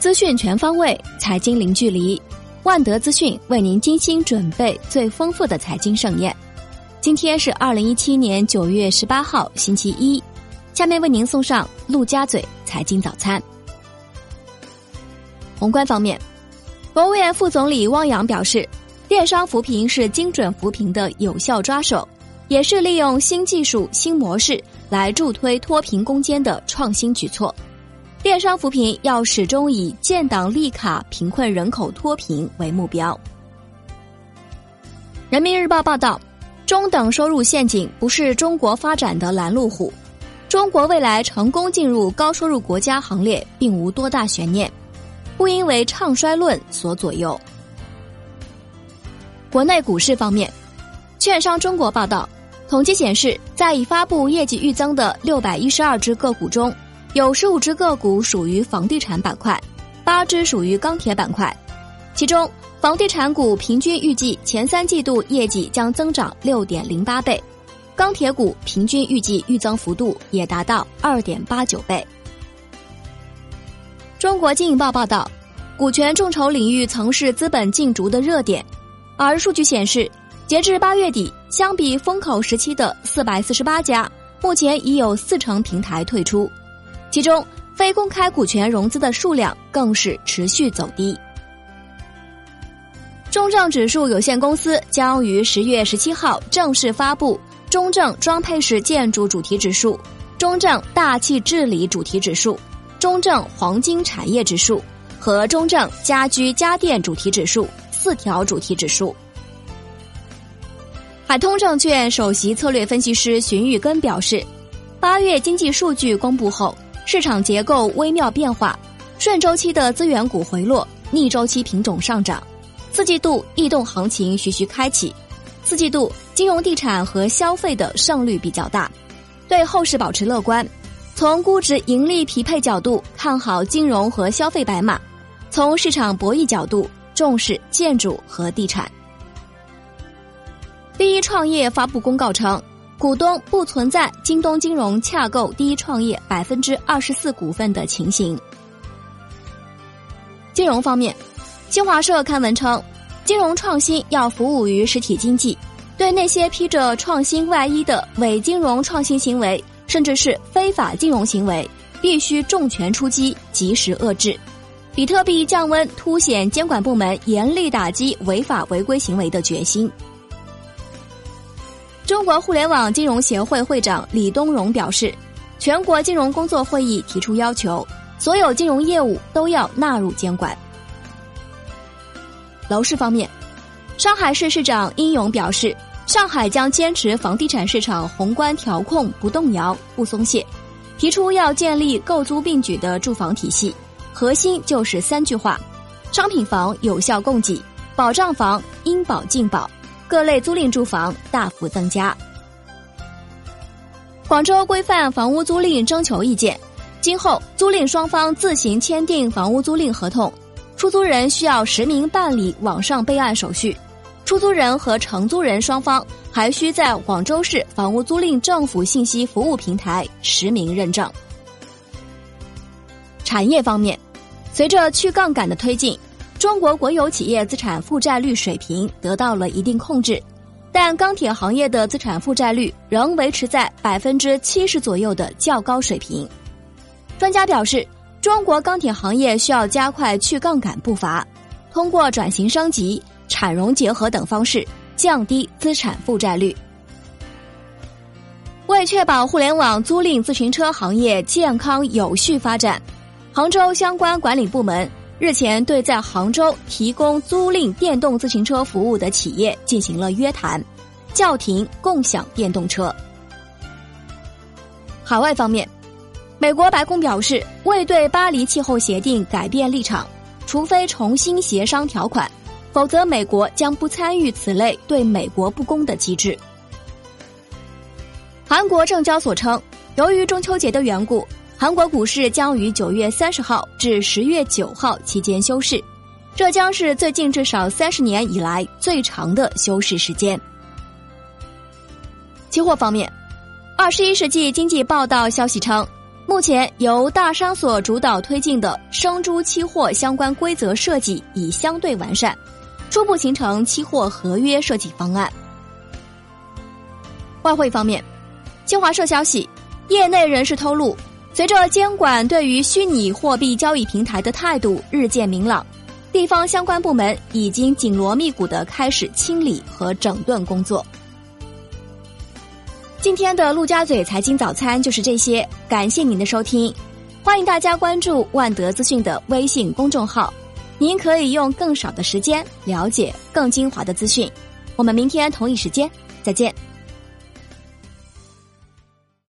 资讯全方位，财经零距离。万德资讯为您精心准备最丰富的财经盛宴。今天是二零一七年九月十八号，星期一。下面为您送上陆家嘴财经早餐。宏观方面，国务院副总理汪洋表示，电商扶贫是精准扶贫的有效抓手，也是利用新技术、新模式来助推脱贫攻坚的创新举措。电商扶贫要始终以建档立卡贫困人口脱贫为目标。人民日报报道，中等收入陷阱不是中国发展的拦路虎，中国未来成功进入高收入国家行列并无多大悬念，不因为唱衰论所左右。国内股市方面，券商中国报道，统计显示，在已发布业绩预增的六百一十二只个股中。有十五只个股属于房地产板块，八只属于钢铁板块。其中，房地产股平均预计前三季度业绩将增长六点零八倍，钢铁股平均预计预增幅度也达到二点八九倍。中国经营报报道，股权众筹领域曾是资本竞逐的热点，而数据显示，截至八月底，相比风口时期的四百四十八家，目前已有四成平台退出。其中，非公开股权融资的数量更是持续走低。中证指数有限公司将于十月十七号正式发布中证装配式建筑主题指数、中证大气治理主题指数、中证黄金产业指数和中证家居家电主题指数四条主题指数。海通证券首席策略分析师荀玉根表示，八月经济数据公布后。市场结构微妙变化，顺周期的资源股回落，逆周期品种上涨。四季度异动行情徐徐开启，四季度金融地产和消费的胜率比较大，对后市保持乐观。从估值盈利匹配角度看好金融和消费白马，从市场博弈角度重视建筑和地产。第一创业发布公告称。股东不存在京东金融洽购第一创业百分之二十四股份的情形。金融方面，新华社刊文称，金融创新要服务于实体经济，对那些披着创新外衣的伪金融创新行为，甚至是非法金融行为，必须重拳出击，及时遏制。比特币降温凸显监管部门严厉打击违法违规行为的决心。中国互联网金融协会会长李东荣表示，全国金融工作会议提出要求，所有金融业务都要纳入监管。楼市方面，上海市市长殷勇表示，上海将坚持房地产市场宏观调控不动摇、不松懈，提出要建立购租并举的住房体系，核心就是三句话：商品房有效供给，保障房应保尽保。各类租赁住房大幅增加。广州规范房屋租赁征求意见，今后租赁双方自行签订房屋租赁合同，出租人需要实名办理网上备案手续，出租人和承租人双方还需在广州市房屋租赁政府信息服务平台实名认证。产业方面，随着去杠杆的推进。中国国有企业资产负债率水平得到了一定控制，但钢铁行业的资产负债率仍维持在百分之七十左右的较高水平。专家表示，中国钢铁行业需要加快去杠杆步伐，通过转型升级、产融结合等方式降低资产负债率。为确保互联网租赁自行车行业健康有序发展，杭州相关管理部门。日前，对在杭州提供租赁电动自行车服务的企业进行了约谈，叫停共享电动车。海外方面，美国白宫表示未对巴黎气候协定改变立场，除非重新协商条款，否则美国将不参与此类对美国不公的机制。韩国证交所称，由于中秋节的缘故。韩国股市将于九月三十号至十月九号期间休市，这将是最近至少三十年以来最长的休市时间。期货方面，二十一世纪经济报道消息称，目前由大商所主导推进的生猪期货相关规则设计已相对完善，初步形成期货合约设计方案。外汇方面，新华社消息，业内人士透露，随着监管对于虚拟货币交易平台的态度日渐明朗，地方相关部门已经紧锣密鼓的开始清理和整顿工作。今天的陆家嘴财经早餐就是这些，感谢您的收听，欢迎大家关注万德资讯的微信公众号，您可以用更少的时间了解更精华的资讯。我们明天同一时间再见。